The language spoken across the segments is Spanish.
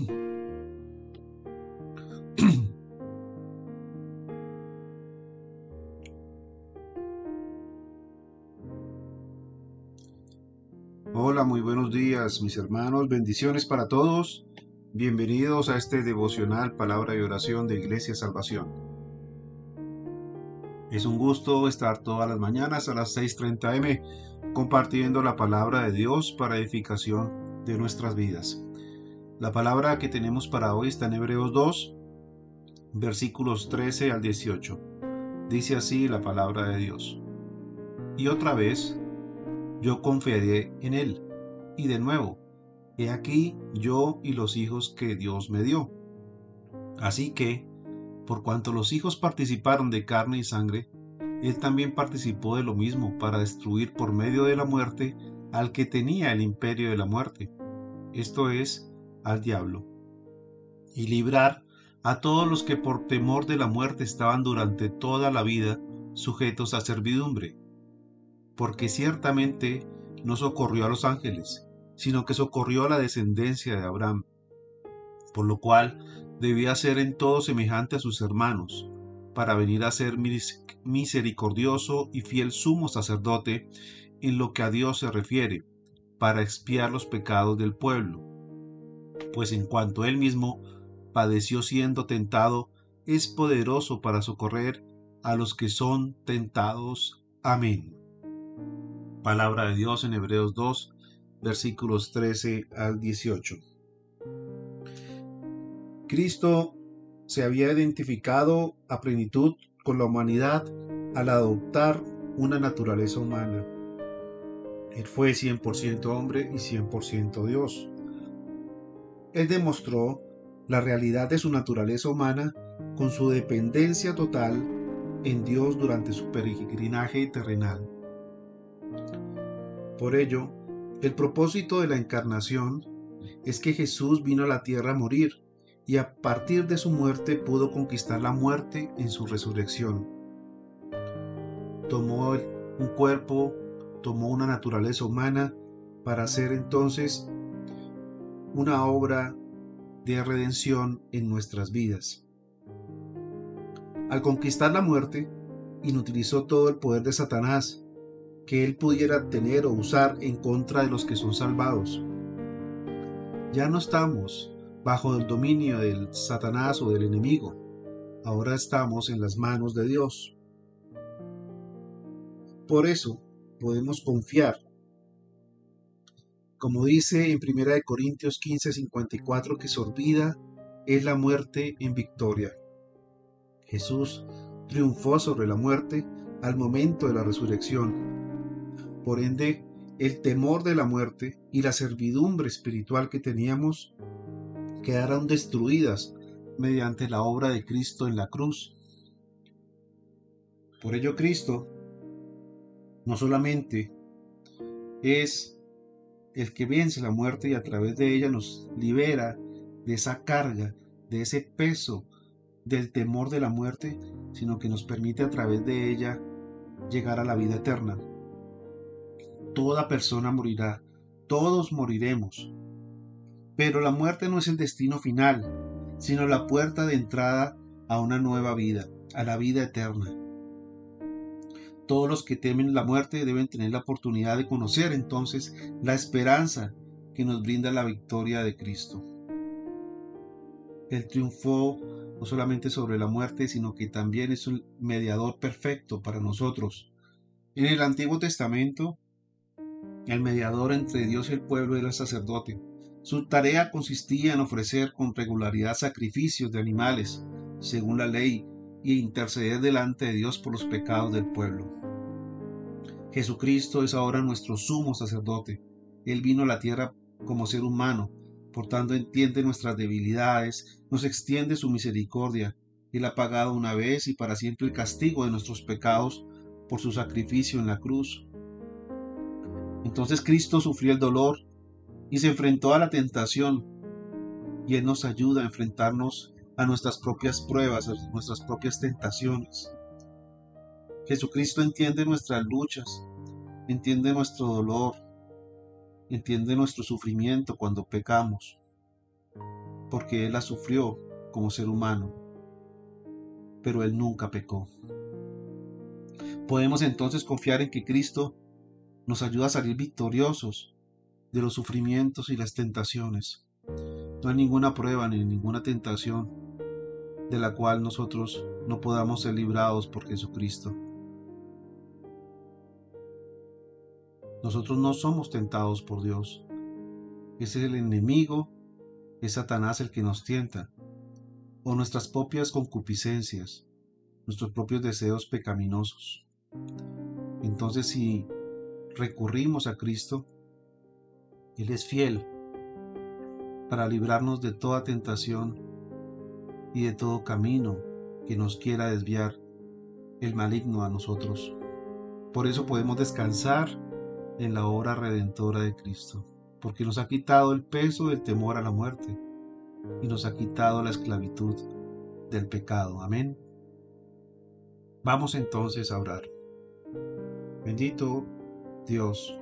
Hola, muy buenos días mis hermanos, bendiciones para todos. Bienvenidos a este devocional Palabra y Oración de Iglesia Salvación. Es un gusto estar todas las mañanas a las 6.30 m compartiendo la palabra de Dios para edificación de nuestras vidas. La palabra que tenemos para hoy está en Hebreos 2, versículos 13 al 18. Dice así la palabra de Dios. Y otra vez, yo confiaré en Él. Y de nuevo, he aquí yo y los hijos que Dios me dio. Así que, por cuanto los hijos participaron de carne y sangre, Él también participó de lo mismo para destruir por medio de la muerte al que tenía el imperio de la muerte, esto es, al diablo, y librar a todos los que por temor de la muerte estaban durante toda la vida sujetos a servidumbre. Porque ciertamente no socorrió a los ángeles, sino que socorrió a la descendencia de Abraham, por lo cual debía ser en todo semejante a sus hermanos, para venir a ser misericordioso y fiel sumo sacerdote en lo que a Dios se refiere, para expiar los pecados del pueblo. Pues en cuanto él mismo padeció siendo tentado, es poderoso para socorrer a los que son tentados. Amén. Palabra de Dios en Hebreos 2, versículos 13 al 18. Cristo se había identificado a plenitud con la humanidad al adoptar una naturaleza humana. Él fue 100% hombre y 100% Dios. Él demostró la realidad de su naturaleza humana con su dependencia total en Dios durante su peregrinaje terrenal. Por ello, el propósito de la encarnación es que Jesús vino a la tierra a morir y a partir de su muerte pudo conquistar la muerte en su resurrección. Tomó un cuerpo, tomó una naturaleza humana para hacer entonces una obra de redención en nuestras vidas. Al conquistar la muerte, inutilizó todo el poder de Satanás que él pudiera tener o usar en contra de los que son salvados. Ya no estamos bajo el dominio del Satanás o del enemigo, ahora estamos en las manos de Dios. Por eso podemos confiar como dice en 1 Corintios 15, 54, que su vida es la muerte en victoria. Jesús triunfó sobre la muerte al momento de la resurrección. Por ende, el temor de la muerte y la servidumbre espiritual que teníamos quedaron destruidas mediante la obra de Cristo en la cruz. Por ello Cristo no solamente es el que vence la muerte y a través de ella nos libera de esa carga, de ese peso, del temor de la muerte, sino que nos permite a través de ella llegar a la vida eterna. Toda persona morirá, todos moriremos, pero la muerte no es el destino final, sino la puerta de entrada a una nueva vida, a la vida eterna. Todos los que temen la muerte deben tener la oportunidad de conocer entonces la esperanza que nos brinda la victoria de Cristo. Él triunfó no solamente sobre la muerte, sino que también es un mediador perfecto para nosotros. En el Antiguo Testamento, el mediador entre Dios y el pueblo era el sacerdote. Su tarea consistía en ofrecer con regularidad sacrificios de animales, según la ley, y interceder delante de Dios por los pecados del pueblo. Jesucristo es ahora nuestro sumo sacerdote. Él vino a la tierra como ser humano, por tanto entiende nuestras debilidades, nos extiende su misericordia. Él ha pagado una vez y para siempre el castigo de nuestros pecados por su sacrificio en la cruz. Entonces Cristo sufrió el dolor y se enfrentó a la tentación y Él nos ayuda a enfrentarnos a nuestras propias pruebas, a nuestras propias tentaciones. Jesucristo entiende nuestras luchas, entiende nuestro dolor, entiende nuestro sufrimiento cuando pecamos. porque Él la sufrió como ser humano, pero Él nunca pecó. Podemos entonces confiar en que Cristo nos ayuda a salir victoriosos de los sufrimientos y las tentaciones. No hay ninguna prueba ni ninguna tentación de la cual nosotros no podamos ser librados por Jesucristo. Nosotros no somos tentados por Dios. Es el enemigo, es Satanás el que nos tienta, o nuestras propias concupiscencias, nuestros propios deseos pecaminosos. Entonces si recurrimos a Cristo, Él es fiel para librarnos de toda tentación y de todo camino que nos quiera desviar el maligno a nosotros. Por eso podemos descansar en la obra redentora de Cristo, porque nos ha quitado el peso del temor a la muerte y nos ha quitado la esclavitud del pecado. Amén. Vamos entonces a orar. Bendito Dios,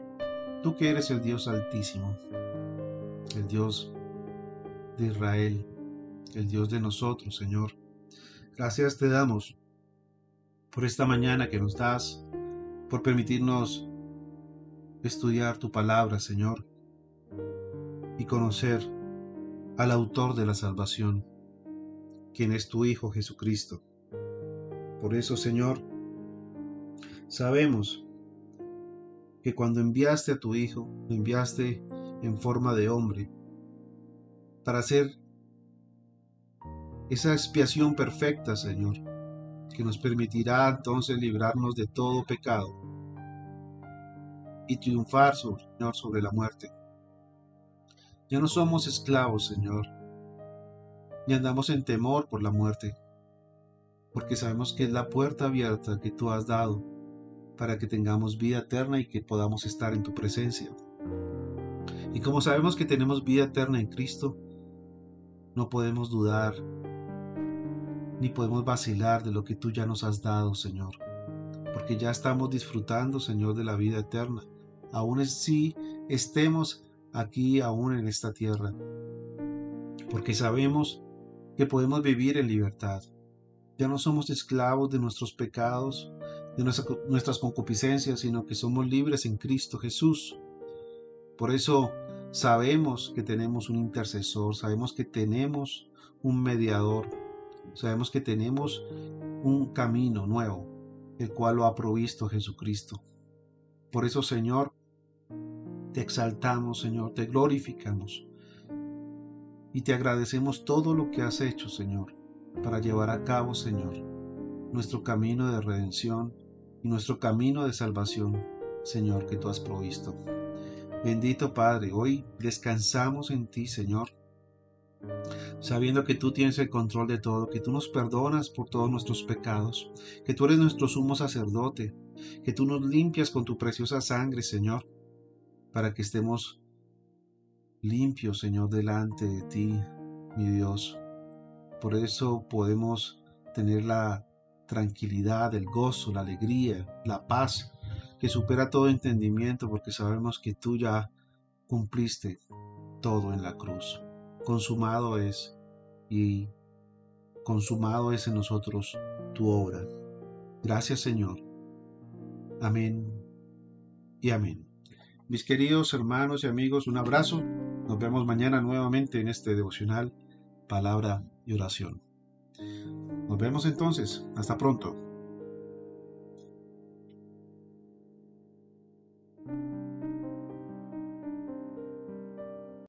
tú que eres el Dios altísimo, el Dios de Israel, el Dios de nosotros, Señor. Gracias te damos por esta mañana que nos das, por permitirnos estudiar tu palabra, Señor, y conocer al autor de la salvación, quien es tu Hijo Jesucristo. Por eso, Señor, sabemos que cuando enviaste a tu Hijo, lo enviaste en forma de hombre, para hacer esa expiación perfecta, Señor, que nos permitirá entonces librarnos de todo pecado y triunfar, Señor, sobre la muerte. Ya no somos esclavos, Señor, ni andamos en temor por la muerte, porque sabemos que es la puerta abierta que tú has dado para que tengamos vida eterna y que podamos estar en tu presencia. Y como sabemos que tenemos vida eterna en Cristo, no podemos dudar ni podemos vacilar de lo que tú ya nos has dado, Señor, porque ya estamos disfrutando, Señor, de la vida eterna, aún si estemos aquí, aún en esta tierra, porque sabemos que podemos vivir en libertad. Ya no somos esclavos de nuestros pecados, de nuestras concupiscencias, sino que somos libres en Cristo Jesús. Por eso sabemos que tenemos un intercesor, sabemos que tenemos un mediador, sabemos que tenemos un camino nuevo, el cual lo ha provisto Jesucristo. Por eso, Señor, te exaltamos, Señor, te glorificamos y te agradecemos todo lo que has hecho, Señor, para llevar a cabo, Señor, nuestro camino de redención y nuestro camino de salvación, Señor, que tú has provisto. Bendito Padre, hoy descansamos en ti, Señor, sabiendo que tú tienes el control de todo, que tú nos perdonas por todos nuestros pecados, que tú eres nuestro sumo sacerdote, que tú nos limpias con tu preciosa sangre, Señor, para que estemos limpios, Señor, delante de ti, mi Dios. Por eso podemos tener la tranquilidad, el gozo, la alegría, la paz que supera todo entendimiento porque sabemos que tú ya cumpliste todo en la cruz consumado es y consumado es en nosotros tu obra. Gracias Señor. Amén y amén. Mis queridos hermanos y amigos, un abrazo. Nos vemos mañana nuevamente en este devocional, palabra y oración. Nos vemos entonces. Hasta pronto.